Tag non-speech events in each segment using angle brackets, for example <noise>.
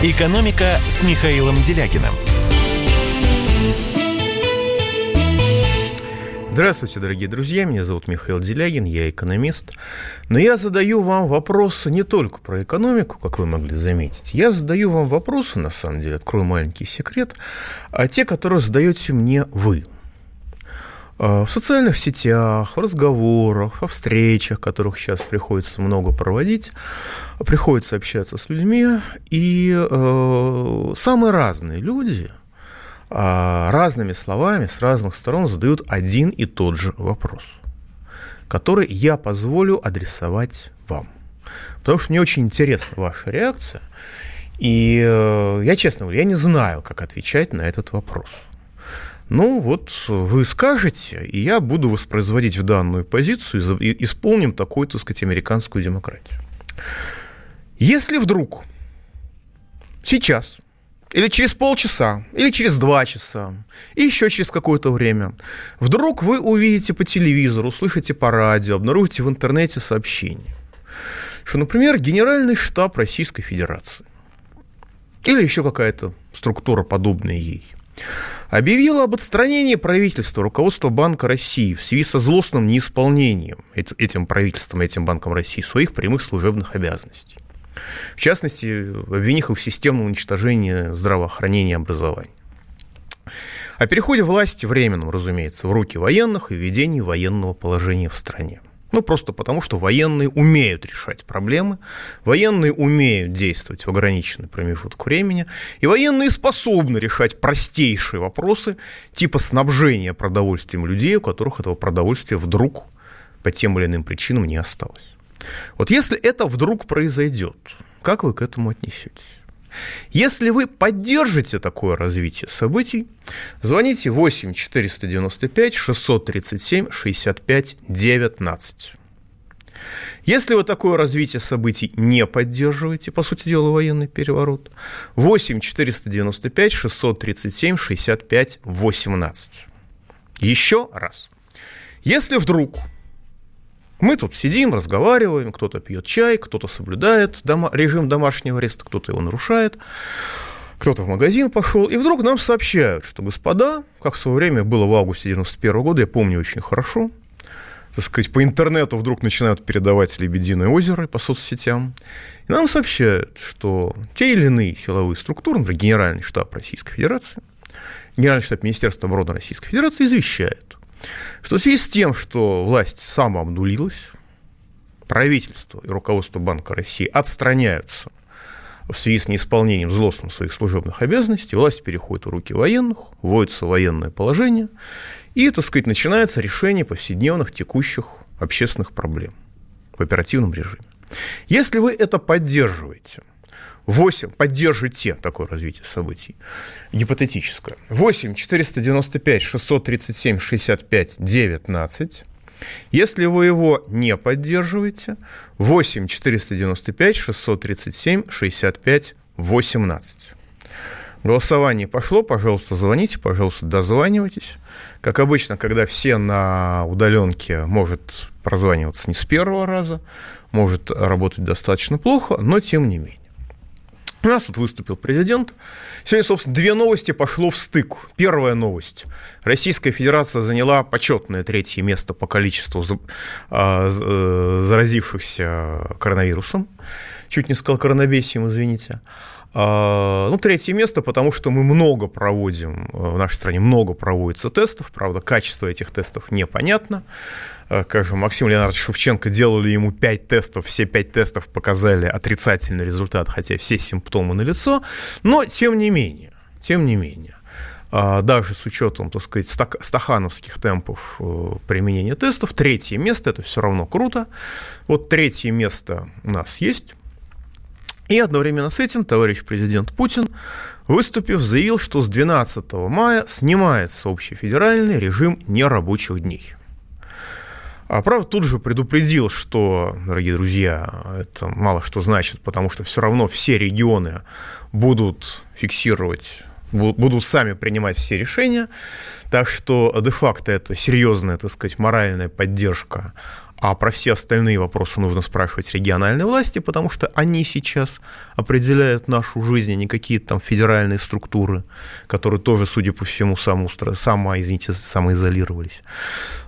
«Экономика» с Михаилом Делягином. Здравствуйте, дорогие друзья. Меня зовут Михаил Делягин, я экономист. Но я задаю вам вопросы не только про экономику, как вы могли заметить. Я задаю вам вопросы, на самом деле, открою маленький секрет, а те, которые задаете мне вы – в социальных сетях, в разговорах, во встречах, которых сейчас приходится много проводить, приходится общаться с людьми, и э, самые разные люди э, разными словами с разных сторон задают один и тот же вопрос, который я позволю адресовать вам. Потому что мне очень интересна ваша реакция, и э, я честно говорю, я не знаю, как отвечать на этот вопрос – ну, вот вы скажете, и я буду воспроизводить в данную позицию и исполним такую, так сказать, американскую демократию. Если вдруг сейчас или через полчаса, или через два часа, и еще через какое-то время, вдруг вы увидите по телевизору, услышите по радио, обнаружите в интернете сообщение, что, например, Генеральный штаб Российской Федерации или еще какая-то структура, подобная ей – объявила об отстранении правительства, руководства Банка России в связи со злостным неисполнением этим правительством, этим Банком России своих прямых служебных обязанностей. В частности, обвинив их в системном уничтожении здравоохранения и образования. О переходе власти временном, разумеется, в руки военных и введении военного положения в стране. Ну, просто потому, что военные умеют решать проблемы, военные умеют действовать в ограниченный промежуток времени, и военные способны решать простейшие вопросы, типа снабжения продовольствием людей, у которых этого продовольствия вдруг по тем или иным причинам не осталось. Вот если это вдруг произойдет, как вы к этому отнесетесь? Если вы поддержите такое развитие событий, звоните 8 495 637 65 19. Если вы такое развитие событий не поддерживаете, по сути дела, военный переворот, 8 495 637 65 18. Еще раз. Если вдруг мы тут сидим, разговариваем, кто-то пьет чай, кто-то соблюдает дома, режим домашнего ареста, кто-то его нарушает, кто-то в магазин пошел, и вдруг нам сообщают, что, господа, как в свое время было в августе 91 года, я помню очень хорошо, так сказать, по интернету вдруг начинают передавать «Лебединое озеро» по соцсетям, и нам сообщают, что те или иные силовые структуры, например, Генеральный штаб Российской Федерации, Генеральный штаб Министерства обороны Российской Федерации извещают, что в связи с тем, что власть самообнулилась, правительство и руководство Банка России отстраняются в связи с неисполнением злостным своих служебных обязанностей, власть переходит в руки военных, вводится военное положение, и, так сказать, начинается решение повседневных текущих общественных проблем в оперативном режиме. Если вы это поддерживаете – 8, поддержите такое развитие событий, гипотетическое. 8 495 637 65 19. Если вы его не поддерживаете, 8 495 637 65 18. Голосование пошло, пожалуйста, звоните, пожалуйста, дозванивайтесь. Как обычно, когда все на удаленке, может прозваниваться не с первого раза, может работать достаточно плохо, но тем не менее. У нас тут выступил президент. Сегодня, собственно, две новости пошло в стык. Первая новость. Российская Федерация заняла почетное третье место по количеству а, э, заразившихся коронавирусом. Чуть не сказал коронабесием, извините. А, ну, третье место, потому что мы много проводим, э, в нашей стране много проводится тестов, правда, качество этих тестов непонятно. Э, как же Максим Леонардович Шевченко делали ему 5 тестов, все 5 тестов показали отрицательный результат, хотя все симптомы налицо, но тем не менее, тем не менее, а, даже с учетом, так сказать, стахановских темпов э, применения тестов, третье место, это все равно круто. Вот третье место у нас есть, и одновременно с этим товарищ президент Путин, выступив, заявил, что с 12 мая снимается общий федеральный режим нерабочих дней. А правда тут же предупредил, что, дорогие друзья, это мало что значит, потому что все равно все регионы будут фиксировать будут сами принимать все решения. Так что де-факто это серьезная, так сказать, моральная поддержка А про все остальные вопросы нужно спрашивать региональные власти, потому что они сейчас определяют нашу жизнь, а не какие-то там федеральные структуры, которые тоже, судя по всему, само, само, извините, самоизолировались.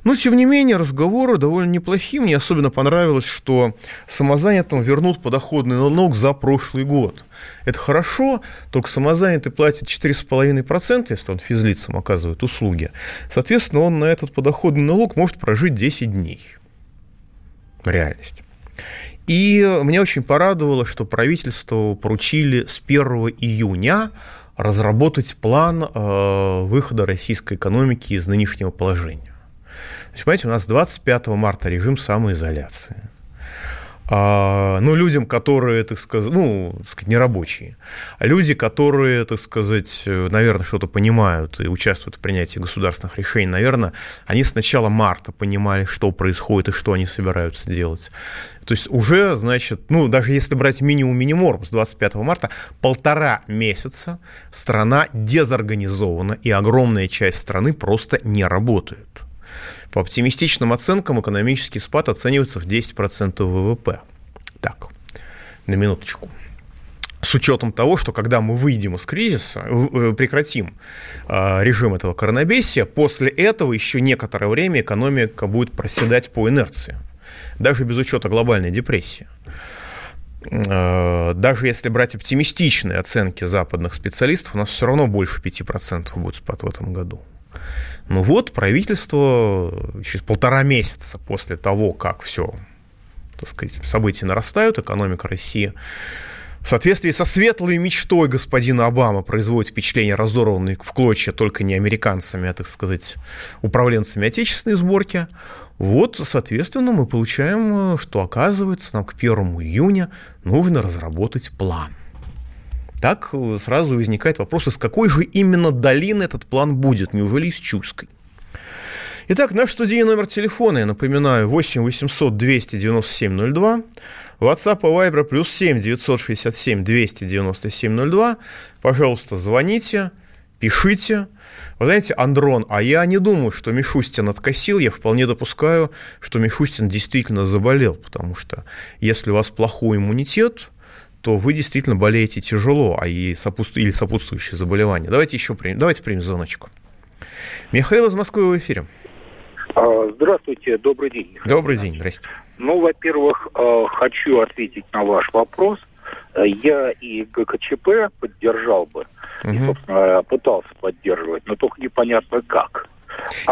Но, тем не менее, разговоры довольно неплохие. Мне особенно понравилось, что самозанятым вернут подоходный налог за прошлый год. Это хорошо, только самозанятый платит 4,5%, если он физлицам оказывает услуги. Соответственно, он на этот подоходный налог может прожить 10 дней реальность. И меня очень порадовало, что правительству поручили с 1 июня разработать план э, выхода российской экономики из нынешнего положения. То есть, понимаете, у нас 25 марта режим самоизоляции. А, ну, людям, которые, так сказать, ну, так сказать, не рабочие, а люди, которые, так сказать, наверное, что-то понимают и участвуют в принятии государственных решений, наверное, они с начала марта понимали, что происходит и что они собираются делать. То есть уже, значит, ну, даже если брать минимум минимум с 25 марта, полтора месяца страна дезорганизована, и огромная часть страны просто не работает. По оптимистичным оценкам экономический спад оценивается в 10% ВВП. Так, на минуточку с учетом того, что когда мы выйдем из кризиса, э, прекратим э, режим этого коронабесия, после этого еще некоторое время экономика будет проседать по инерции, даже без учета глобальной депрессии. Э, даже если брать оптимистичные оценки западных специалистов, у нас все равно больше 5% будет спад в этом году. Ну вот, правительство через полтора месяца после того, как все, так сказать, события нарастают, экономика России в соответствии со светлой мечтой господина Обамы производит впечатление разорванной в клочья только не американцами, а, так сказать, управленцами отечественной сборки, вот, соответственно, мы получаем, что, оказывается, нам к 1 июня нужно разработать план. Так э, сразу возникает вопрос, из какой же именно долины этот план будет? Неужели из Чуйской? Итак, наш студийный номер телефона, я напоминаю, 8 800 297 02. WhatsApp и Viber плюс 7 967 297 02. Пожалуйста, звоните, пишите. Вы знаете, Андрон, а я не думаю, что Мишустин откосил. Я вполне допускаю, что Мишустин действительно заболел, потому что если у вас плохой иммунитет, то вы действительно болеете тяжело, а и сопутств... или сопутствующие заболевания. Давайте еще примем, давайте примем звоночку. Михаил из Москвы в эфире. А, здравствуйте, добрый день. Добрый день, здрасте. Ну, во-первых, а, хочу ответить на ваш вопрос. Я и ГКЧП поддержал бы, угу. и, собственно, пытался поддерживать, но только непонятно как.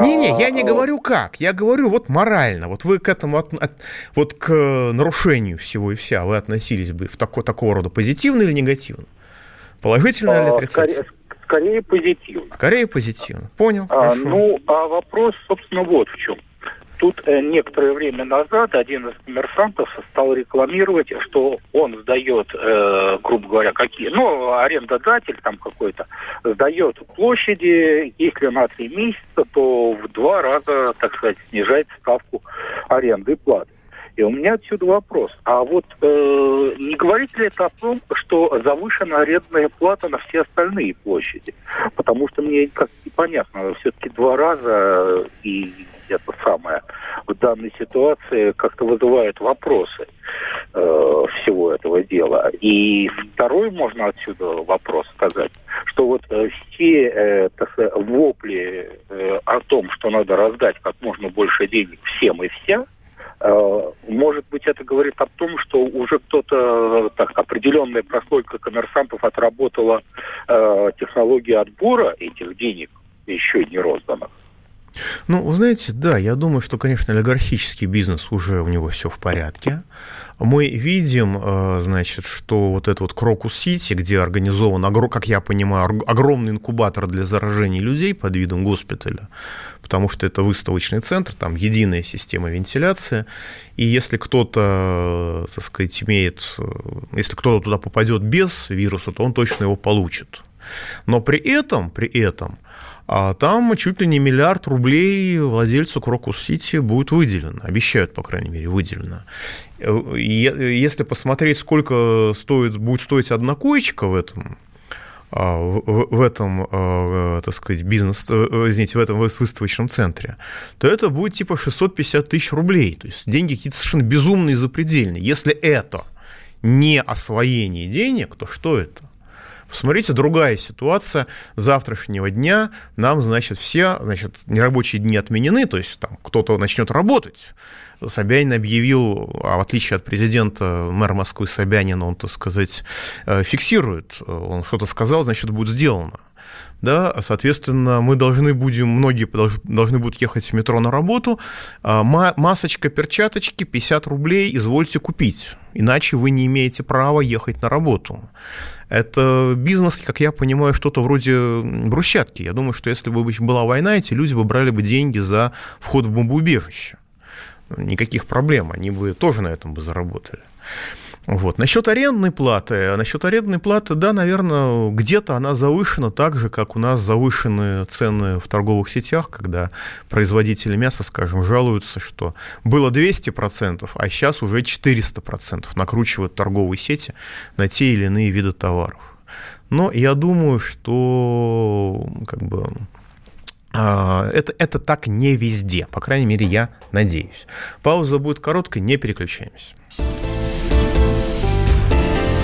Не-не, я не а, говорю как, я говорю вот морально. Вот вы к этому, от, от, вот к нарушению всего и вся, вы относились бы в тако, такого рода позитивно или негативно? Положительно или отрицательно? Скорее, скорее позитивно. Скорее позитивно. Понял. А, ну, а вопрос, собственно, вот в чем. Тут э, некоторое время назад один из коммерсантов стал рекламировать, что он сдает, э, грубо говоря, какие, ну, арендодатель там какой-то, сдает площади, если на три месяца, то в два раза, так сказать, снижает ставку аренды и платы. И у меня отсюда вопрос. А вот э, не говорит ли это о том, что завышена арендная плата на все остальные площади? Потому что мне как непонятно, все-таки два раза и это самое в данной ситуации как-то вызывает вопросы э, всего этого дела. И второй можно отсюда вопрос сказать, что вот э, все э, вопли э, о том, что надо раздать как можно больше денег всем и вся, э, может быть, это говорит о том, что уже кто-то, так, определенная прослойка коммерсантов отработала э, технологию отбора этих денег, еще не розданных. Ну, вы знаете, да, я думаю, что, конечно, олигархический бизнес уже у него все в порядке. Мы видим, э, значит, что вот этот вот Крокус-Сити, где организован, как я понимаю, огромный инкубатор для заражения людей под видом госпиталя, потому что это выставочный центр, там единая система вентиляции, и если кто-то, так сказать, имеет, э, если кто-то туда попадет без вируса, то он точно его получит. Но при этом, при этом, а там чуть ли не миллиард рублей владельцу Крокус-Сити будет выделено, обещают, по крайней мере, выделено. Если посмотреть, сколько стоит, будет стоить одна коечка в этом а, в, этом, а, так сказать, бизнес, э, извините, в этом выставочном центре, то это будет типа 650 тысяч рублей. То есть деньги какие-то совершенно безумные запредельные. Если это не освоение денег, то что это? Посмотрите, другая ситуация завтрашнего дня. Нам, значит, все, значит, нерабочие дни отменены, то есть там кто-то начнет работать. Собянин объявил, а в отличие от президента, мэр Москвы Собянин, он, так сказать, э, фиксирует, он что-то сказал, значит, будет сделано да, соответственно, мы должны будем, многие должны будут ехать в метро на работу, а, масочка, перчаточки, 50 рублей, извольте купить, иначе вы не имеете права ехать на работу. Это бизнес, как я понимаю, что-то вроде брусчатки. Я думаю, что если бы была война, эти люди бы брали бы деньги за вход в бомбоубежище. Никаких проблем, они бы тоже на этом бы заработали. Вот. Насчет арендной платы. Насчет арендной платы, да, наверное, где-то она завышена так же, как у нас завышены цены в торговых сетях, когда производители мяса, скажем, жалуются, что было 200%, а сейчас уже 400% накручивают торговые сети на те или иные виды товаров. Но я думаю, что как бы а, это, это так не везде, по крайней мере, я надеюсь. Пауза будет короткой, не переключаемся.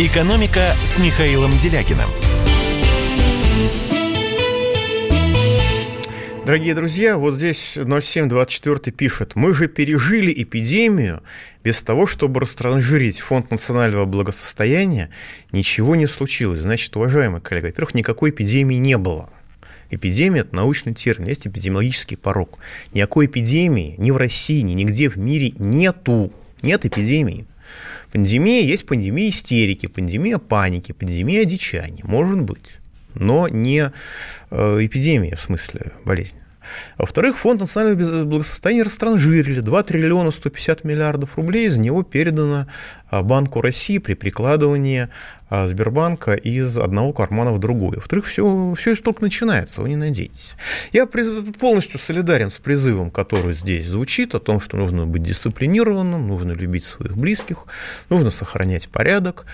«Экономика» с Михаилом Делякиным. Дорогие друзья, вот здесь 0724 пишет, мы же пережили эпидемию без того, чтобы растранжирить фонд национального благосостояния, ничего не случилось. Значит, уважаемые коллеги, во-первых, никакой эпидемии не было. Эпидемия – это научный термин, есть эпидемиологический порог. Никакой эпидемии ни в России, ни нигде в мире нету. Нет эпидемии. Пандемия есть пандемия истерики, пандемия паники, пандемия одичания. Может быть. Но не э, эпидемия в смысле болезни. Во-вторых, фонд национального благосостояния растранжирили 2 триллиона 150 миллиардов рублей, из него передано а, Банку России при прикладывании а, Сбербанка из одного кармана в другой. Во-вторых, все, все только начинается, вы не надейтесь. Я полностью солидарен с призывом, который здесь звучит, о том, что нужно быть дисциплинированным, нужно любить своих близких, нужно сохранять порядок.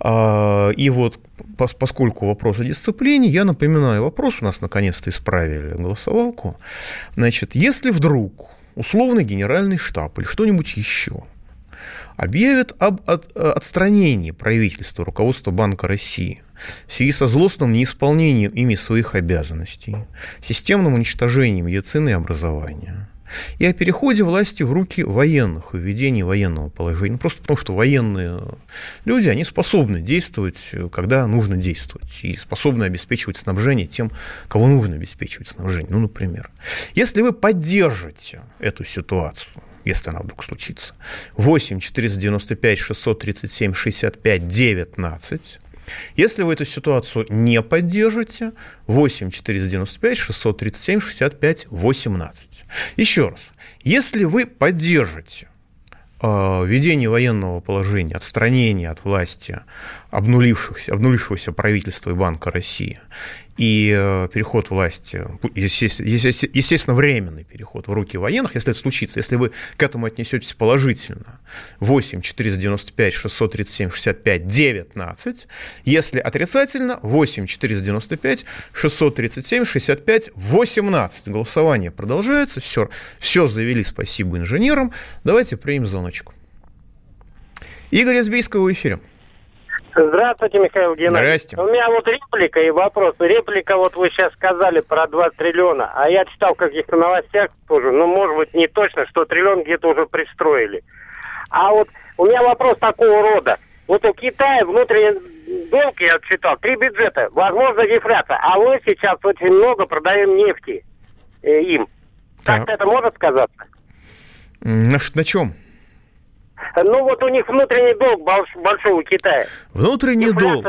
А, и вот поскольку вопрос о дисциплине, я напоминаю вопрос, у нас наконец-то исправили голосовалку. Значит, если вдруг условный генеральный штаб или что-нибудь еще объявит об отстранении правительства, руководства Банка России в связи со злостным неисполнением ими своих обязанностей, системным уничтожением медицины и образования, и о переходе власти в руки военных, введении военного положения. Ну, просто потому, что военные люди, они способны действовать, когда нужно действовать, и способны обеспечивать снабжение тем, кого нужно обеспечивать снабжение. Ну, например, если вы поддержите эту ситуацию, если она вдруг случится, 8 495 637 65 19, если вы эту ситуацию не поддержите, 8 495 637 65 18. Еще раз, если вы поддержите э, введение военного положения, отстранение от власти обнулившихся, обнулившегося правительства и Банка России и э, переход власти, естественно, временный переход в руки военных, если это случится, если вы к этому отнесетесь положительно, 8 495 637 65 19, если отрицательно, 8 495 637 65 18. Голосование продолжается, все, все завели, спасибо инженерам. Давайте примем звоночку. Игорь Избийского в эфире. Здравствуйте, Михаил Геннадьевич. Здрасте. У меня вот реплика и вопрос. Реплика, вот вы сейчас сказали про 2 триллиона, а я читал в каких-то новостях тоже, ну, может быть, не точно, что триллион где-то уже пристроили. А вот у меня вопрос такого рода. Вот у Китая внутренний долг, я читал, три бюджета, возможно, дефляция, а мы сейчас очень много продаем нефти э, им. Так. Как это может сказаться? На, на чем? Ну вот у них внутренний долг большой у Китая. Внутренний долг.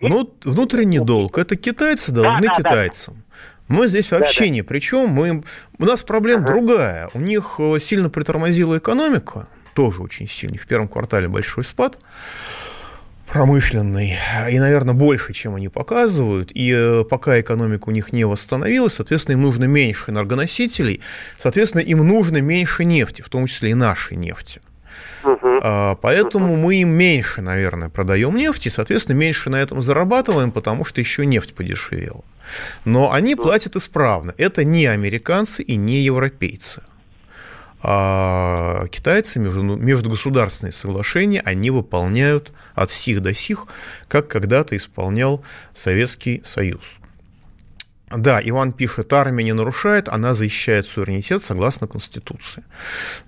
Ну, внутренний долг. Это китайцы должны да, да, китайцам. Да. Мы здесь вообще да, да. ни при чем. Мы, у нас проблема ага. другая. У них э, сильно притормозила экономика, тоже очень сильный. В первом квартале большой спад промышленный, и, наверное, больше, чем они показывают. И э, пока экономика у них не восстановилась, соответственно, им нужно меньше энергоносителей, соответственно, им нужно меньше нефти, в том числе и нашей нефти. Uh-huh. Поэтому мы им меньше, наверное, продаем нефть, и, соответственно, меньше на этом зарабатываем, потому что еще нефть подешевела. Но они платят исправно. Это не американцы и не европейцы. А китайцы между, междугосударственные соглашения они выполняют от сих до сих, как когда-то исполнял Советский Союз. Да, Иван пишет, армия не нарушает, она защищает суверенитет согласно Конституции.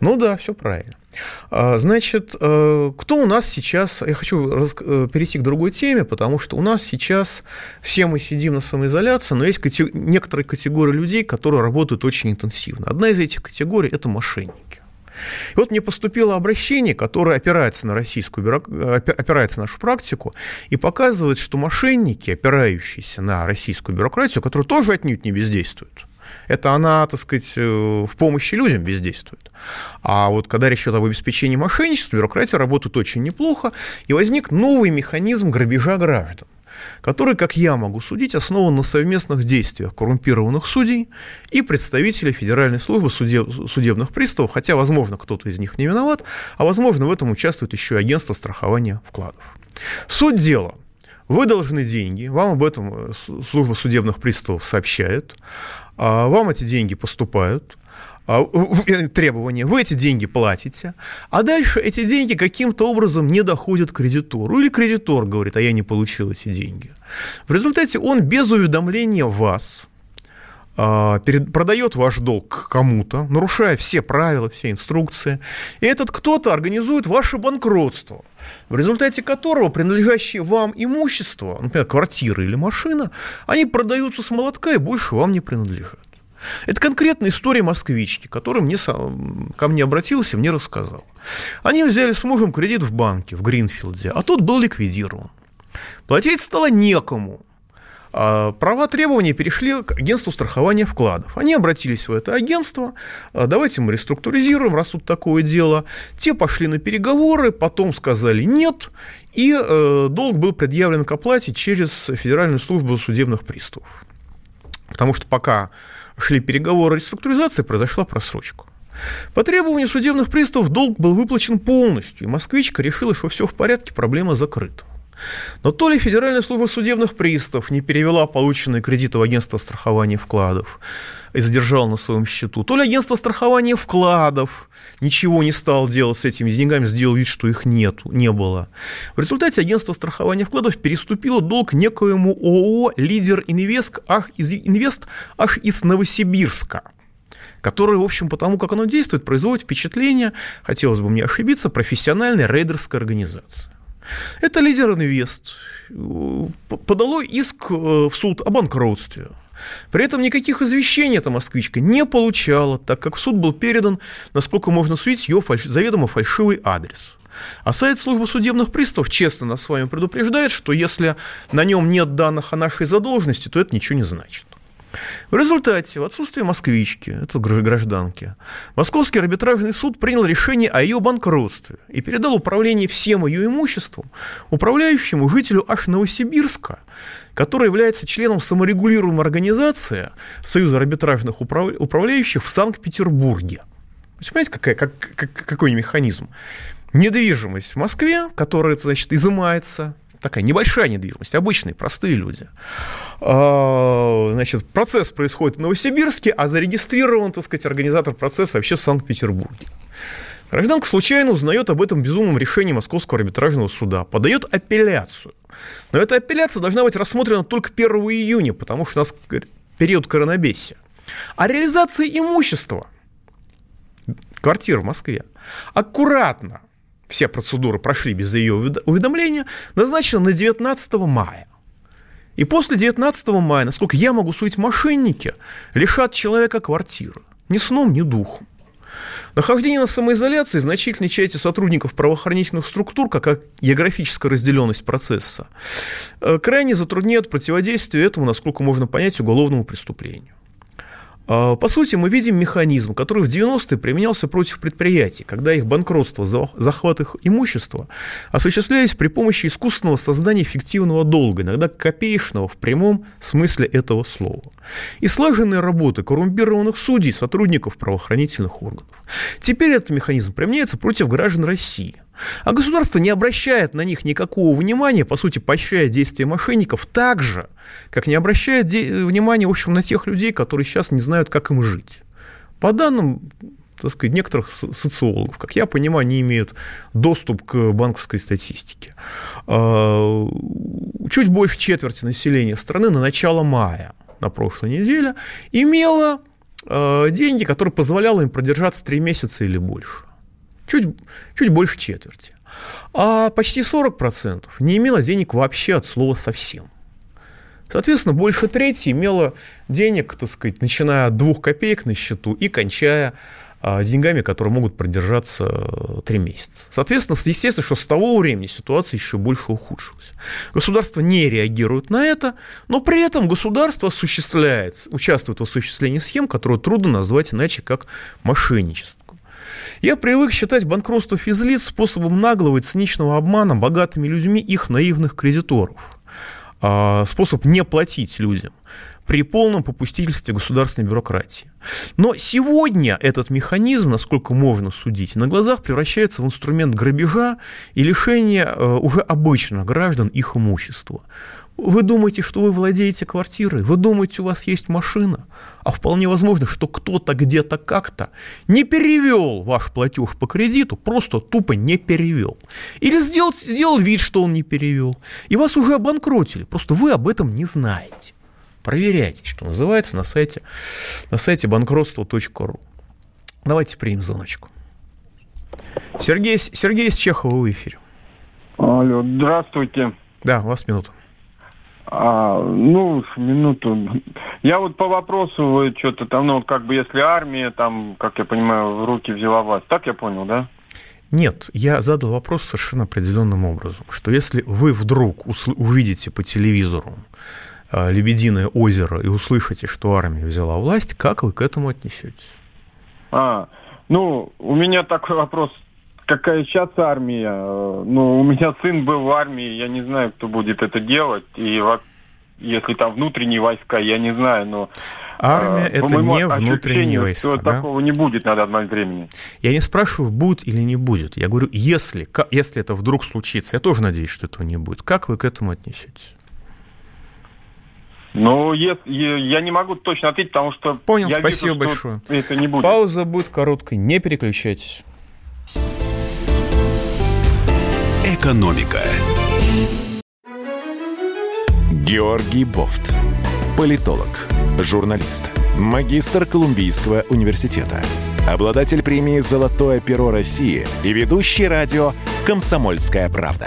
Ну да, все правильно. А, значит, э, кто у нас сейчас... Я хочу э, перейти к другой теме, потому что у нас сейчас все мы сидим на самоизоляции, но есть некоторые категории людей, которые работают очень интенсивно. Одна из этих категорий – это мошенники. И вот мне поступило обращение, которое опирается на российскую опирается на нашу практику и показывает, что мошенники, опирающиеся на российскую бюрократию, которая тоже отнюдь не бездействует, это она, так сказать, э, в помощи людям бездействует. А вот когда речь идет об обеспечении мошенничества, бюрократия работает очень неплохо, и возник новый механизм грабежа граждан который, как я могу судить, основан на совместных действиях коррумпированных судей и представителей Федеральной службы судеб, судебных приставов, хотя, возможно, кто-то из них не виноват, а, возможно, в этом участвует еще и агентство страхования вкладов. Суть дела. Вы должны деньги, вам об этом э, служба судебных приставов сообщает, а вам эти деньги поступают, а, требования, вы эти деньги платите, а дальше эти деньги каким-то образом не доходят к кредитору. Или кредитор говорит, а я не получил эти деньги. В результате он без уведомления вас а, продает ваш долг кому-то, нарушая все правила, все инструкции, и этот кто-то организует ваше банкротство, в результате которого принадлежащие вам имущество, например, квартира или машина, они продаются с молотка и больше вам не принадлежат. Это конкретная история москвички, которая мне, ко мне обратился и мне рассказал. Они взяли с мужем кредит в банке, в Гринфилде, а тот был ликвидирован. Платить стало некому. А права требования перешли к агентству страхования вкладов. Они обратились в это агентство, «А давайте мы реструктуризируем, раз тут такое дело. Те пошли на переговоры, потом сказали нет, и э, долг был предъявлен к оплате через Федеральную службу судебных приставов. Потому что пока шли переговоры о реструктуризации, произошла просрочка. По требованию судебных приставов долг был выплачен полностью, и москвичка решила, что все в порядке, проблема закрыта. Но то ли Федеральная служба судебных приставов не перевела полученные кредиты в агентство страхования вкладов и задержала на своем счету, то ли агентство страхования вкладов ничего не стало делать с этими деньгами, сделал вид, что их нет, не было. В результате агентство страхования вкладов переступило долг некоему ООО «Лидер Инвест» ах, из, Инвест ах из Новосибирска который, в общем, потому как оно действует, производит впечатление, хотелось бы мне ошибиться, профессиональной рейдерской организации. Это лидер инвест подало иск э, в суд о банкротстве. При этом никаких извещений эта москвичка не получала, так как в суд был передан, насколько можно судить, ее фальш... заведомо фальшивый адрес. А сайт службы судебных приставов честно нас с вами предупреждает, что если на нем нет данных о нашей задолженности, то это ничего не значит. В результате, в отсутствие москвички, это гражданки, Московский арбитражный суд принял решение о ее банкротстве и передал управление всем ее имуществом управляющему жителю аж Новосибирска, который является членом саморегулируемой организации Союза арбитражных управ... управляющих в Санкт-Петербурге. Понимаете, какая, как, как, какой механизм? Недвижимость в Москве, которая, значит, изымается, такая небольшая недвижимость, обычные, простые люди. А, значит, процесс происходит в Новосибирске, а зарегистрирован, так сказать, организатор процесса вообще в Санкт-Петербурге. Гражданка случайно узнает об этом безумном решении Московского арбитражного суда, подает апелляцию. Но эта апелляция должна быть рассмотрена только 1 июня, потому что у нас период коронабесия. А реализация имущества, квартир в Москве, аккуратно все процедуры прошли без ее уведомления, назначена на 19 мая. И после 19 мая, насколько я могу судить, мошенники лишат человека квартиры. Ни сном, ни духом. Нахождение на самоизоляции значительной части сотрудников правоохранительных структур, как географическая разделенность процесса, э, крайне затрудняет противодействие этому, насколько можно понять, уголовному преступлению. А, по сути, мы видим механизм, который в 90-е применялся против предприятий, когда их банкротство, захват их имущества осуществлялись при помощи искусственного создания фиктивного долга, иногда копеечного в прямом смысле этого слова. И слаженные работы коррумпированных судей, сотрудников правоохранительных органов. Теперь этот механизм применяется против граждан России – а государство не обращает на них никакого внимания, по сути, поощряя действия мошенников так же, как не обращает внимания, в общем, на тех людей, которые сейчас не знают, как им жить. По данным так сказать, некоторых социологов, как я понимаю, не имеют доступ к банковской статистике. А, чуть больше четверти населения страны на начало мая, на прошлой неделе, имело а, деньги, которые позволяли им продержаться три месяца или больше чуть, чуть больше четверти. А почти 40% не имело денег вообще от слова совсем. Соответственно, больше трети имело денег, так сказать, начиная от двух копеек на счету и кончая а, деньгами, которые могут продержаться э, три месяца. Соответственно, естественно, что с того времени ситуация еще больше ухудшилась. Государство не реагирует на это, но при этом государство осуществляет, участвует в осуществлении схем, которые трудно назвать иначе как мошенничество. Я привык считать банкротство физлиц способом наглого и циничного обмана богатыми людьми их наивных кредиторов. А, способ не платить людям при полном попустительстве государственной бюрократии. Но сегодня этот механизм, насколько можно судить, на глазах превращается в инструмент грабежа и лишения э, уже обычных граждан их имущества. Вы думаете, что вы владеете квартирой, вы думаете, у вас есть машина, а вполне возможно, что кто-то где-то как-то не перевел ваш платеж по кредиту, просто тупо не перевел. Или сделал, сделал вид, что он не перевел. И вас уже обанкротили, просто вы об этом не знаете. Проверяйте, что называется, на сайте, на сайте банкротство.ру. Давайте примем звоночку. Сергей, Сергей из Чехова в эфире. Алло, здравствуйте. Да, у вас минута. А, ну, минуту. Я вот по вопросу, вы что-то там, ну, как бы если армия, там, как я понимаю, в руки взяла власть. Так я понял, да? Нет, я задал вопрос совершенно определенным образом, что если вы вдруг увидите по телевизору «Лебединое озеро» и услышите, что армия взяла власть, как вы к этому отнесетесь? А, ну, у меня такой вопрос какая сейчас армия. Ну, у меня сын был в армии, я не знаю, кто будет это делать. И если там внутренние войска, я не знаю, но... Армия э, это не внутренние войска. Да? Такого не будет на данный времени. Я не спрашиваю, будет или не будет. Я говорю, если, если это вдруг случится, я тоже надеюсь, что этого не будет. Как вы к этому отнесетесь? Ну, я, я не могу точно ответить, потому что... Понял, я спасибо вижу, большое. Это не будет. Пауза будет короткой, не переключайтесь. Экономика. Георгий Бофт. Политолог, журналист, магистр Колумбийского университета, обладатель премии «Золотое перо России» и ведущий радио «Комсомольская правда».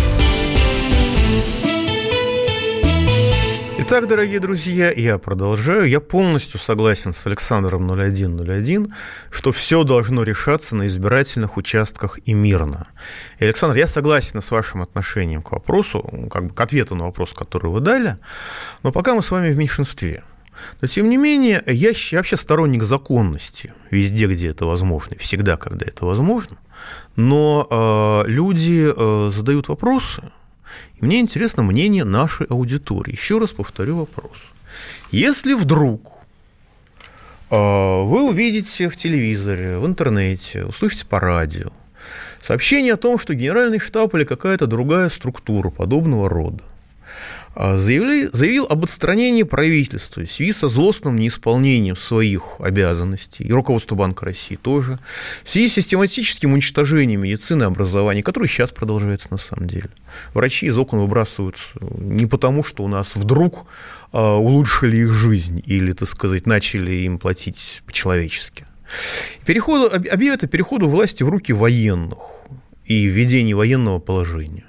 Итак, дорогие друзья, я продолжаю. Я полностью согласен с Александром 0101, что все должно решаться на избирательных участках и мирно. И, Александр, я согласен с вашим отношением к вопросу, как бы к ответу на вопрос, который вы дали, но пока мы с вами в меньшинстве. Но, тем не менее, я, вообще сторонник законности везде, где это возможно, всегда, когда это возможно. Но э, люди э, задают вопросы, мне интересно мнение нашей аудитории. Еще раз повторю вопрос. Если вдруг э, вы увидите в телевизоре, в интернете, услышите по радио сообщение о том, что генеральный штаб или какая-то другая структура подобного рода а, заявили, заявил об отстранении правительства в связи со злостным неисполнением своих обязанностей, и руководство Банка России тоже, в связи с систематическим уничтожением медицины и образования, которое сейчас продолжается на самом деле. Врачи из окон выбрасывают не потому, что у нас вдруг а, улучшили их жизнь или, так сказать, начали им платить по-человечески. Переходу, объявят о переходу власти в руки военных и введении военного положения.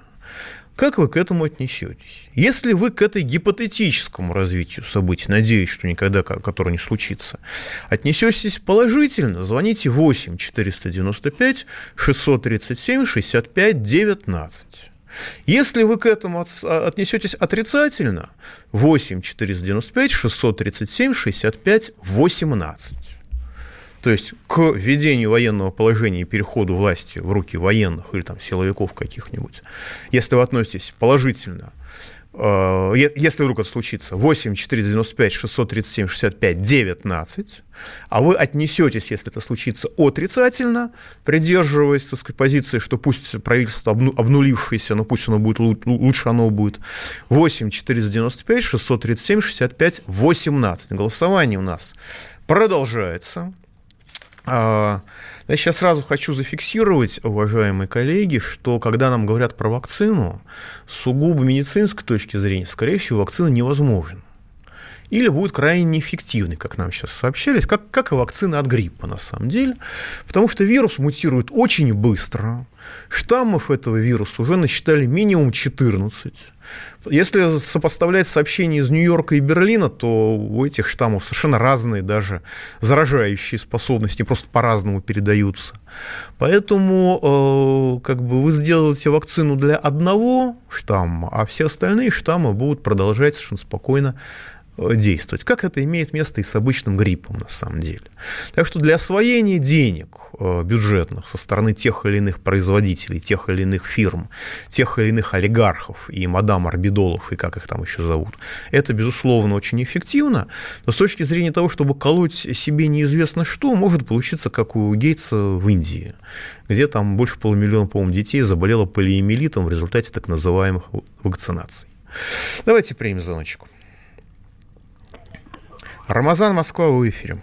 Как вы к этому отнесетесь? Если вы к этой гипотетическому развитию событий, надеюсь, что никогда которое не случится, отнесетесь положительно, звоните 8 495 637 65 19. Если вы к этому отнесетесь отрицательно, 8 495 637 65 18. То есть к введению военного положения и переходу власти в руки военных или там силовиков каких-нибудь, если вы относитесь положительно, э, если вдруг это случится, 8 495 637 65 19, а вы отнесетесь, если это случится, отрицательно, придерживаясь, так сказать, позиции, что пусть правительство обнулившееся, но пусть оно будет лучше оно будет, 8 495 637 65 18. Голосование у нас продолжается. А, я сейчас сразу хочу зафиксировать, уважаемые коллеги, что когда нам говорят про вакцину, сугубо медицинской точки зрения, скорее всего, вакцина невозможна. Или будет крайне неэффективной, как нам сейчас сообщались, как, как и вакцина от гриппа на самом деле, потому что вирус мутирует очень быстро, штаммов этого вируса уже насчитали минимум 14, если сопоставлять сообщения из Нью-Йорка и Берлина, то у этих штаммов совершенно разные даже заражающие способности, просто по-разному передаются. Поэтому э, как бы вы сделаете вакцину для одного штамма, а все остальные штаммы будут продолжать совершенно спокойно действовать, как это имеет место и с обычным гриппом на самом деле. Так что для освоения денег э, бюджетных со стороны тех или иных производителей, тех или иных фирм, тех или иных олигархов и мадам Арбидолов, и как их там еще зовут, это, безусловно, очень эффективно, но с точки зрения того, чтобы колоть себе неизвестно что, может получиться, как у Гейтса в Индии, где там больше полумиллиона, по-моему, детей заболело полиэмилитом в результате так называемых вакцинаций. Давайте примем звоночку. Рамазан, Москва, в эфире.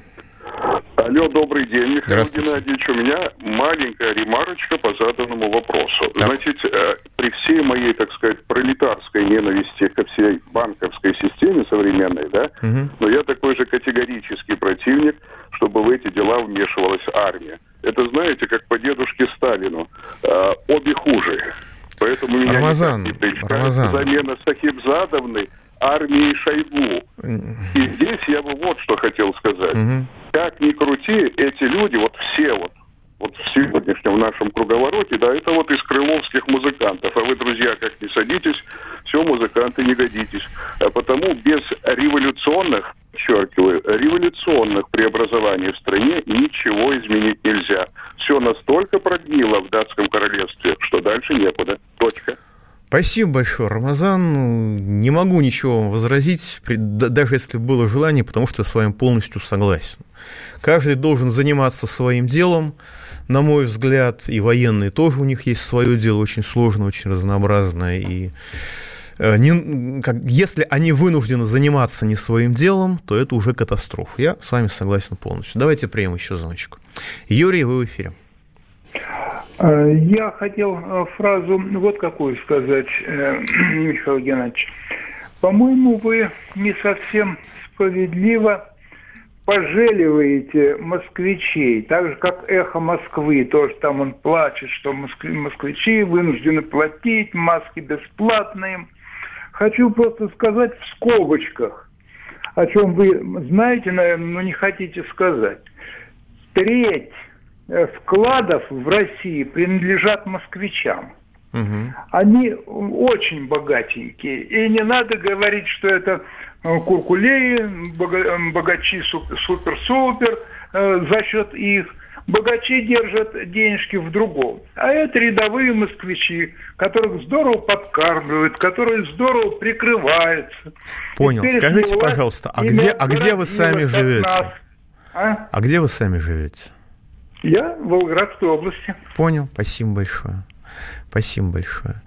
Алло, добрый день, Михаил Геннадьевич. У меня маленькая ремарочка по заданному вопросу. Так. Значит, э, при всей моей, так сказать, пролетарской ненависти ко всей банковской системе современной, да, угу. но я такой же категорический противник, чтобы в эти дела вмешивалась армия. Это, знаете, как по дедушке Сталину. Э, обе хуже. Поэтому меня Рамазан, не Рамазан. замена Сахибзадовны армии Шойгу. И здесь я бы вот что хотел сказать. Угу. Как ни крути, эти люди, вот все вот, вот в сегодняшнем нашем круговороте, да, это вот из крыловских музыкантов. А вы, друзья, как не садитесь, все, музыканты, не годитесь. А потому без революционных, подчеркиваю, революционных преобразований в стране ничего изменить нельзя. Все настолько прогнило в датском королевстве, что дальше некуда. Точка. Спасибо большое, Рамазан. Ну, не могу ничего вам возразить, даже если было желание, потому что я с вами полностью согласен. Каждый должен заниматься своим делом, на мой взгляд, и военные тоже у них есть свое дело, очень сложное, очень разнообразное, и э, не, как, если они вынуждены заниматься не своим делом, то это уже катастрофа. Я с вами согласен полностью. Давайте примем еще звоночку. Юрий, вы в эфире. Э, я хотел э, фразу вот какую сказать, э, <clears throat> Михаил Геннадьевич. По-моему, вы не совсем справедливо пожаливаете москвичей, так же, как эхо Москвы, тоже там он плачет, что москвичи вынуждены платить, маски бесплатные. Хочу просто сказать в скобочках, о чем вы знаете, наверное, но не хотите сказать. Треть вкладов в России принадлежат москвичам. Угу. Они очень богатенькие. И не надо говорить, что это э, куркулеи, богачи супер-супер э, за счет их. Богачи держат денежки в другом. А это рядовые москвичи, которых здорово подкармливают, которые здорово прикрываются. Понял. Скажите, пожалуйста, а где, а где вы сами живете? А? а где вы сами живете? Я в Волгоградской области. Понял, спасибо большое. Спасибо большое.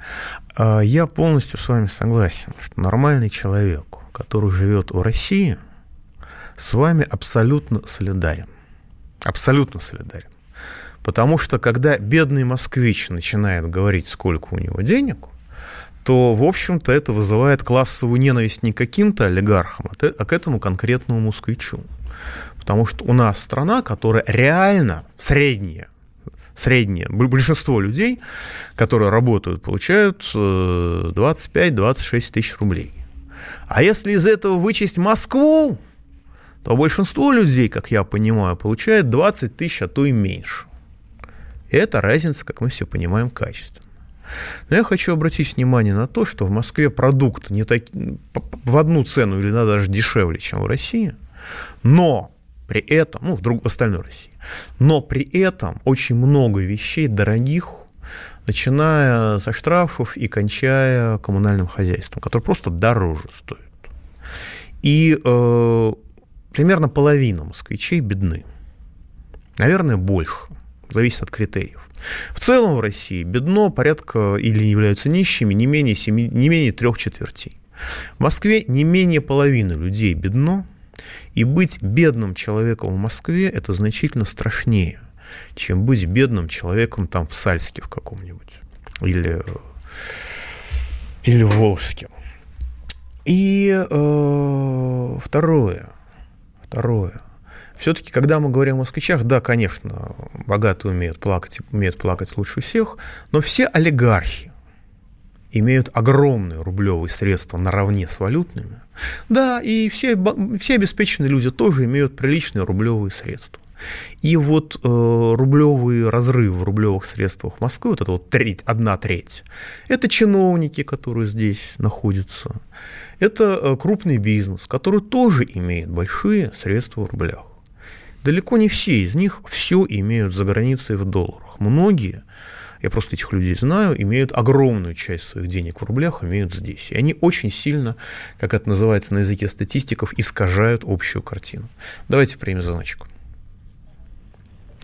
А, я полностью с вами согласен, что нормальный человек, который живет в России, с вами абсолютно солидарен. Абсолютно солидарен. Потому что когда бедный москвич начинает говорить, сколько у него денег, то, в общем-то, это вызывает классовую ненависть не каким-то олигархам, а к этому конкретному москвичу. Потому что у нас страна, которая реально средняя, среднее, большинство людей, которые работают, получают 25-26 э, тысяч рублей. А если из этого вычесть Москву, то большинство людей, как я понимаю, получает 20 тысяч, а то и меньше. И это разница, как мы все понимаем, качественно. Но я хочу обратить внимание на то, что в Москве продукт не так, в одну цену или даже дешевле, чем в России, но при этом, ну, в, друг, в остальной России, но при этом очень много вещей дорогих, начиная со штрафов и кончая коммунальным хозяйством, которое просто дороже стоит. И э, примерно половина москвичей бедны. Наверное, больше. Зависит от критериев. В целом в России бедно порядка или являются нищими не менее, 7, не менее трех четвертей. В Москве не менее половины людей бедно, и быть бедным человеком в Москве – это значительно страшнее, чем быть бедным человеком там в Сальске в каком-нибудь или, или в Волжске. И э, второе, второе. Все-таки, когда мы говорим о москвичах, да, конечно, богатые умеют плакать, умеют плакать лучше всех, но все олигархи, имеют огромные рублевые средства наравне с валютными, да, и все, все обеспеченные люди тоже имеют приличные рублевые средства. И вот э, рублевый разрыв в рублевых средствах Москвы, вот это вот треть, одна треть, это чиновники, которые здесь находятся, это э, крупный бизнес, который тоже имеет большие средства в рублях. Далеко не все из них все имеют за границей в долларах. Многие я просто этих людей знаю, имеют огромную часть своих денег в рублях, имеют здесь. И они очень сильно, как это называется на языке статистиков, искажают общую картину. Давайте примем звоночку.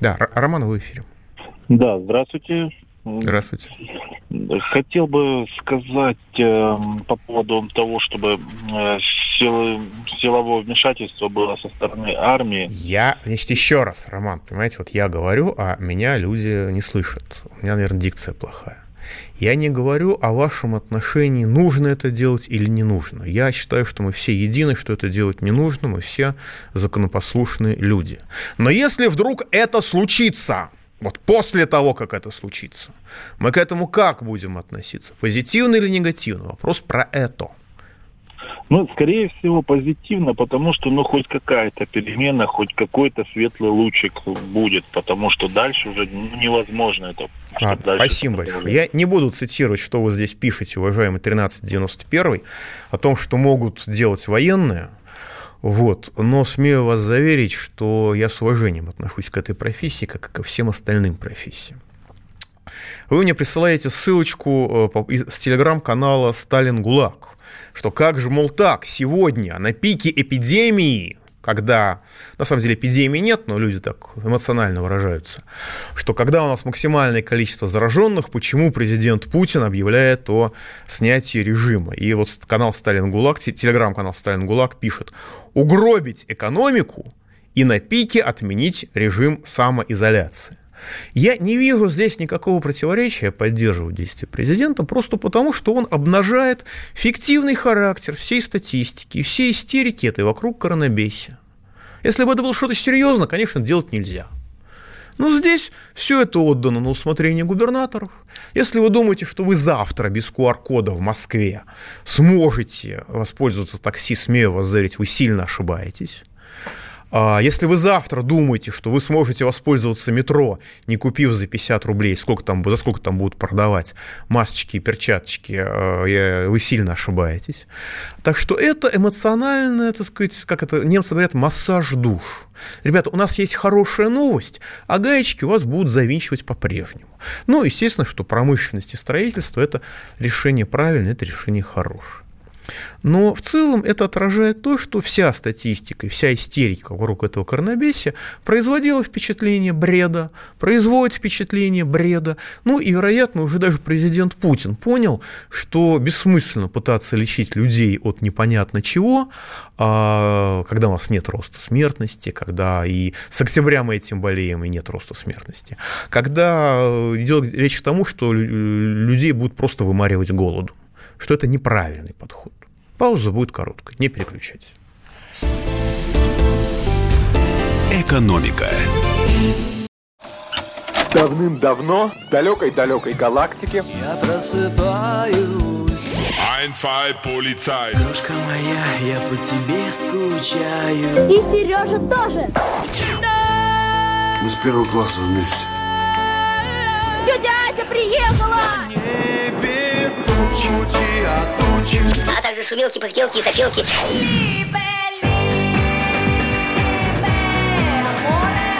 Да, Роман, вы в эфире. Да, здравствуйте. Здравствуйте. Хотел бы сказать э, по поводу того, чтобы э, силы, силовое вмешательство было со стороны армии. Я, значит, еще раз, Роман, понимаете, вот я говорю, а меня люди не слышат. У меня, наверное, дикция плохая. Я не говорю о вашем отношении, нужно это делать или не нужно. Я считаю, что мы все едины, что это делать не нужно, мы все законопослушные люди. Но если вдруг это случится, вот после того, как это случится, мы к этому как будем относиться? Позитивно или негативно? Вопрос про это. Ну, скорее всего, позитивно, потому что, ну, хоть какая-то перемена, хоть какой-то светлый лучик будет, потому что дальше уже ну, невозможно это. Ладно, спасибо большое. Я не буду цитировать, что вы здесь пишете, уважаемый 1391, о том, что могут делать военные, вот. Но смею вас заверить, что я с уважением отношусь к этой профессии, как и ко всем остальным профессиям. Вы мне присылаете ссылочку э, с телеграм-канала «Сталин ГУЛАГ», что как же, мол, так, сегодня на пике эпидемии когда, на самом деле, эпидемии нет, но люди так эмоционально выражаются, что когда у нас максимальное количество зараженных, почему президент Путин объявляет о снятии режима. И вот канал Сталин ГУЛАГ, телеграм-канал Сталин ГУЛАГ пишет, угробить экономику и на пике отменить режим самоизоляции. Я не вижу здесь никакого противоречия поддерживать действия президента, просто потому, что он обнажает фиктивный характер всей статистики всей истерики этой вокруг коронабесия. Если бы это было что-то серьезно, конечно, делать нельзя. Но здесь все это отдано на усмотрение губернаторов. Если вы думаете, что вы завтра без QR-кода в Москве сможете воспользоваться такси, смею вас заверить, вы сильно ошибаетесь. А если вы завтра думаете, что вы сможете воспользоваться метро, не купив за 50 рублей, сколько там, за сколько там будут продавать масочки и перчаточки, э, вы сильно ошибаетесь. Так что это эмоциональное, так сказать, как это немцы говорят, массаж душ. Ребята, у нас есть хорошая новость, а гаечки у вас будут завинчивать по-прежнему. Ну, естественно, что промышленность и строительство – это решение правильное, это решение хорошее. Но в целом это отражает то, что вся статистика и вся истерика вокруг этого коронабесия производила впечатление бреда, производит впечатление бреда. Ну и, вероятно, уже даже президент Путин понял, что бессмысленно пытаться лечить людей от непонятно чего, а, когда у нас нет роста смертности, когда и с октября мы этим болеем, и нет роста смертности, когда идет речь к тому, что людей будут просто вымаривать голоду что это неправильный подход. Пауза будет короткой, не переключайтесь. Экономика. Давным-давно в далекой-далекой галактике Я просыпаюсь Ein, zwei, полицай Крошка моя, я по тебе скучаю И Сережа тоже Мы с первого класса вместе Тетя Ася приехала! А также шумелки, пыхтелки сопелки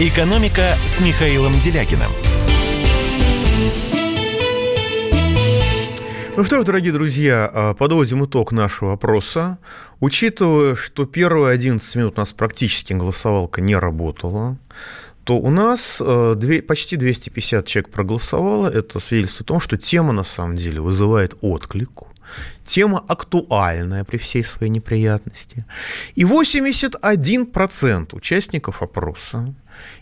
«Экономика» с Михаилом Делякиным. Ну что ж, дорогие друзья, а, подводим итог нашего опроса. Учитывая, что первые 11 минут у нас практически голосовалка не работала, то у нас две, почти 250 человек проголосовало. Это свидетельствует о том, что тема на самом деле вызывает отклик. Тема актуальная при всей своей неприятности. И 81% участников опроса,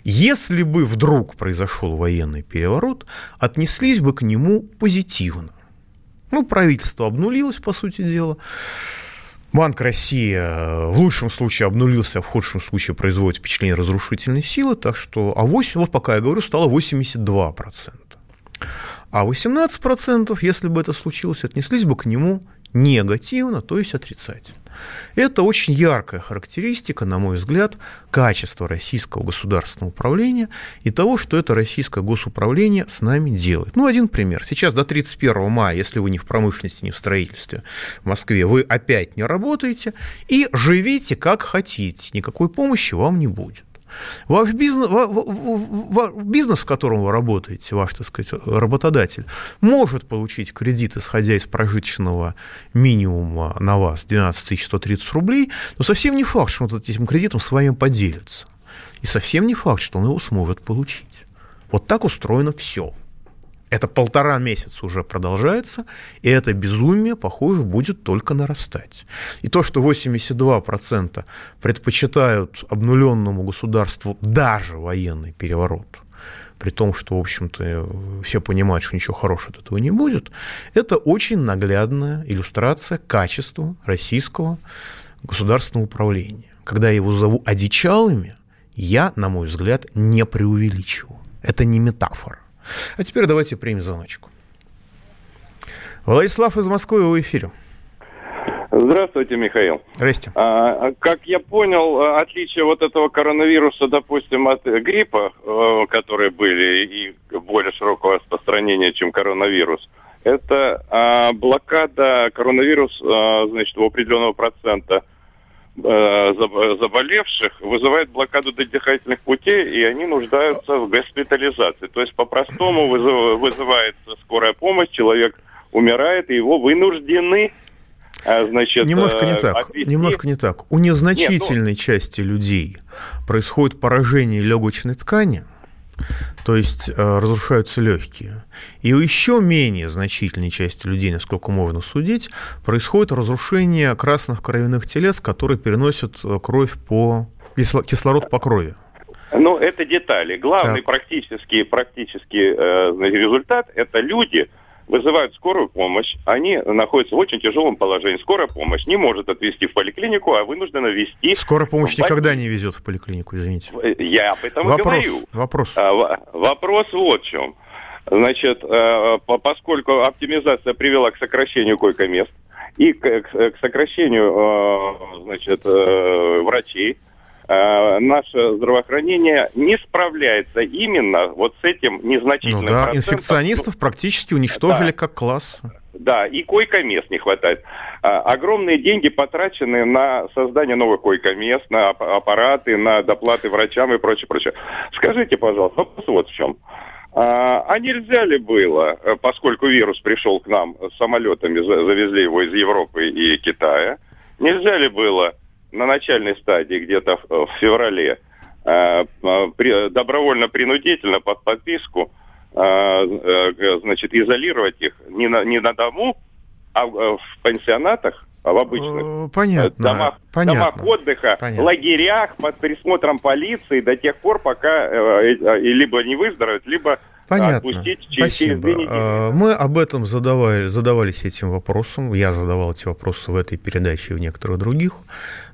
если бы вдруг произошел военный переворот, отнеслись бы к нему позитивно. Ну, правительство обнулилось, по сути дела. Банк России э, в лучшем случае обнулился, а в худшем случае производит впечатление разрушительной силы, так что, а 8, вот пока я говорю, стало 82%. А 18%, если бы это случилось, отнеслись бы к нему негативно, то есть отрицательно. Это очень яркая характеристика, на мой взгляд, качества российского государственного управления и того, что это российское госуправление с нами делает. Ну, один пример. Сейчас до 31 мая, если вы не в промышленности, не в строительстве в Москве, вы опять не работаете и живите как хотите. Никакой помощи вам не будет. Ваш бизнес, бизнес, в котором вы работаете, ваш, так сказать, работодатель, может получить кредит, исходя из прожиточного минимума на вас 12 130 рублей, но совсем не факт, что он этим кредитом с вами поделится. И совсем не факт, что он его сможет получить. Вот так устроено все. Это полтора месяца уже продолжается, и это безумие, похоже, будет только нарастать. И то, что 82% предпочитают обнуленному государству даже военный переворот, при том, что, в общем-то, все понимают, что ничего хорошего от этого не будет, это очень наглядная иллюстрация качества российского государственного управления. Когда я его зову одичалыми, я, на мой взгляд, не преувеличиваю. Это не метафора. А теперь давайте примем звоночку. Владислав из Москвы, в эфире. Здравствуйте, Михаил. Здрасте. А, как я понял, отличие вот этого коронавируса, допустим, от гриппа, э, которые были и более широкого распространения, чем коронавирус, это а, блокада коронавирус, а, значит, у определенного процента заболевших вызывает блокаду дыхательных путей, и они нуждаются в госпитализации. То есть по-простому вызывается скорая помощь, человек умирает, и его вынуждены э, значит, немножко не так. Отвести. Немножко не так. У незначительной Нет, ну... части людей происходит поражение легочной ткани, то есть э, разрушаются легкие. И у еще менее значительной части людей, насколько можно судить, происходит разрушение красных кровяных телец, которые переносят э, кровь по кислород по крови. Ну, это детали. Главный так. практический, практический э, результат – это люди, вызывают скорую помощь, они находятся в очень тяжелом положении. Скорая помощь не может отвезти в поликлинику, а вынуждена везти... Скорая помощь никогда не везет в поликлинику, извините. Я об этом вопрос, говорю. Вопрос. А, вопрос вот в чем. Значит, э, поскольку оптимизация привела к сокращению койко-мест, и к, сокращению э, значит, э, врачей, э, наше здравоохранение не справляется именно вот с этим незначительным ну, да, процентом. инфекционистов практически уничтожили Да. как класс. Да, и койко-мест не хватает. А, огромные деньги потрачены на создание новых койко-мест, на ап- аппараты, на доплаты врачам и прочее, прочее. Скажите, пожалуйста, вопрос вот в чем. А, а нельзя ли было, э, поскольку вирус пришел к нам самолетами, за- завезли его из Европы и Китая, нельзя ли было на начальной стадии, где-то в, в феврале, э, э, при- добровольно-принудительно под подписку э, значит, изолировать их не на, не на дому, а в, пансионатах, а в обычных Понятно. домах, понятно. домах отдыха, Понятно. лагерях под присмотром полиции до тех пор, пока э, э, либо не выздоровеют, либо Понятно. отпустить через, Спасибо. недели. А, Мы об этом задавали, задавались этим вопросом. Я задавал эти вопросы в этой передаче и в некоторых других,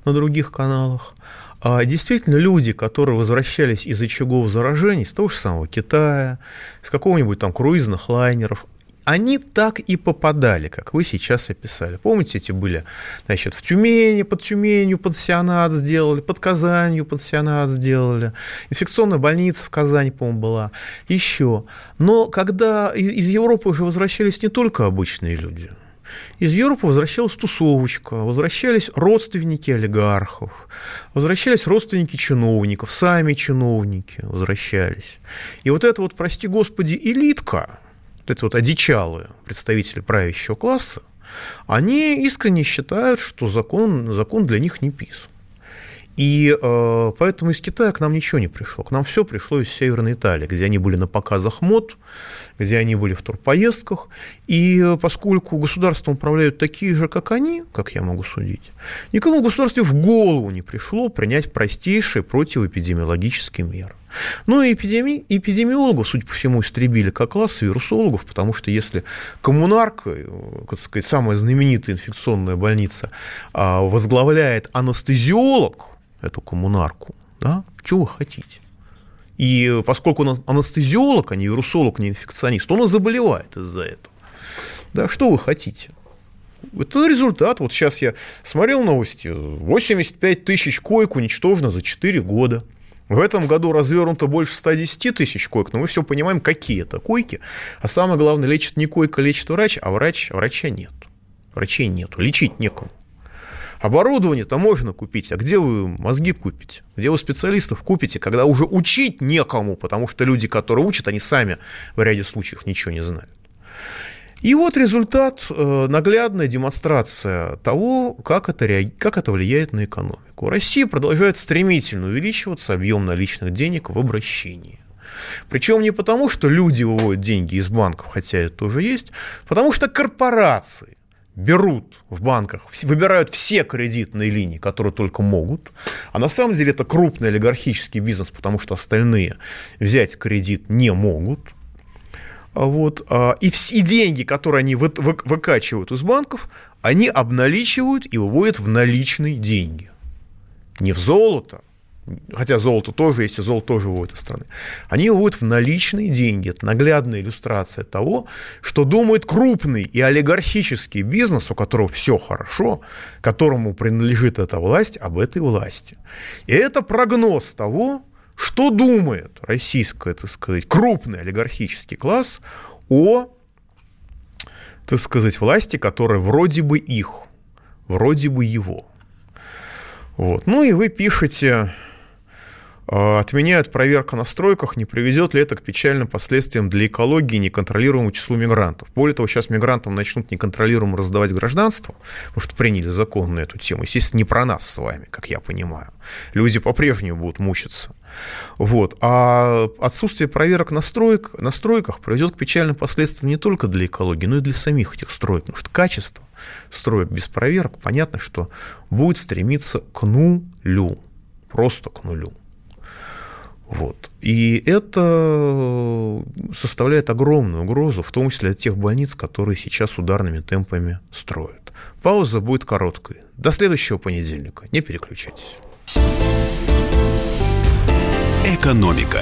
на других каналах. А действительно, люди, которые возвращались из очагов заражений, с того же самого Китая, с какого-нибудь там круизных лайнеров, они так и попадали, как вы сейчас описали. Помните, эти были, значит, в Тюмени, под Тюменью пансионат сделали, под Казанью пансионат сделали, инфекционная больница в Казани, по-моему, была, еще. Но когда из Европы уже возвращались не только обычные люди, из Европы возвращалась тусовочка, возвращались родственники олигархов, возвращались родственники чиновников, сами чиновники возвращались. И вот это вот, прости господи, элитка, это вот одичалые представители правящего класса, они искренне считают, что закон, закон для них не писан. И э, поэтому из Китая к нам ничего не пришло. К нам все пришло из Северной Италии, где они были на показах мод, где они были в турпоездках. И э, поскольку государством управляют такие же, как они, как я могу судить, никому в государстве в голову не пришло принять простейшие противоэпидемиологические меры. Ну и эпидеми... эпидемиологов, судя по всему, истребили как класс вирусологов, потому что если коммунарка, э, так сказать, самая знаменитая инфекционная больница, а, возглавляет анестезиолог, эту коммунарку, да, что вы хотите? И поскольку он анестезиолог, а не вирусолог, не инфекционист, он и заболевает из-за этого. Да, что вы хотите? Это результат. Вот сейчас я смотрел новости. 85 тысяч коек уничтожено за 4 года. В этом году развернуто больше 110 тысяч коек, но мы все понимаем, какие это койки. А самое главное, лечит не койка, лечит врач, а врач, врача нет. Врачей нет, лечить некому. Оборудование-то можно купить, а где вы мозги купите? Где вы специалистов купите, когда уже учить некому, потому что люди, которые учат, они сами в ряде случаев ничего не знают. И вот результат, э, наглядная демонстрация того, как это, как это влияет на экономику. Россия продолжает стремительно увеличиваться объем наличных денег в обращении. Причем не потому, что люди выводят деньги из банков, хотя это тоже есть, потому что корпорации берут в банках, выбирают все кредитные линии, которые только могут. А на самом деле это крупный олигархический бизнес, потому что остальные взять кредит не могут. Вот. И, все, деньги, которые они вы, вы, выкачивают из банков, они обналичивают и выводят в наличные деньги. Не в золото, хотя золото тоже есть, и золото тоже выводит из страны. Они выводят в наличные деньги. Это наглядная иллюстрация того, что думает крупный и олигархический бизнес, у которого все хорошо, которому принадлежит эта власть, об этой власти. И это прогноз того, что думает российский, так сказать, крупный олигархический класс о, так сказать, власти, которая вроде бы их, вроде бы его. Вот. Ну и вы пишете, отменяют проверку на стройках, не приведет ли это к печальным последствиям для экологии и неконтролируемому числу мигрантов. Более того, сейчас мигрантам начнут неконтролируемо раздавать гражданство, потому что приняли закон на эту тему. Естественно, не про нас с вами, как я понимаю. Люди по-прежнему будут мучиться. Вот. А отсутствие проверок на, стройк, на стройках приведет к печальным последствиям не только для экологии, но и для самих этих строек. Потому что качество строек без проверок, понятно, что будет стремиться к нулю. Просто к нулю. Вот. И это составляет огромную угрозу, в том числе для тех больниц, которые сейчас ударными темпами строят. Пауза будет короткой. До следующего понедельника. Не переключайтесь. Экономика.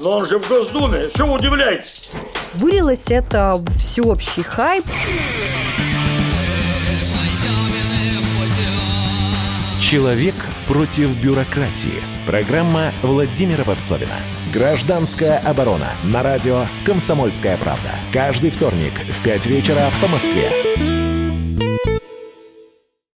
Но он же в Госдуме, что вы удивляетесь? Вылилось это в всеобщий хайп. Человек против бюрократии. Программа Владимира Варсовина. Гражданская оборона. На радио «Комсомольская правда». Каждый вторник в 5 вечера по Москве.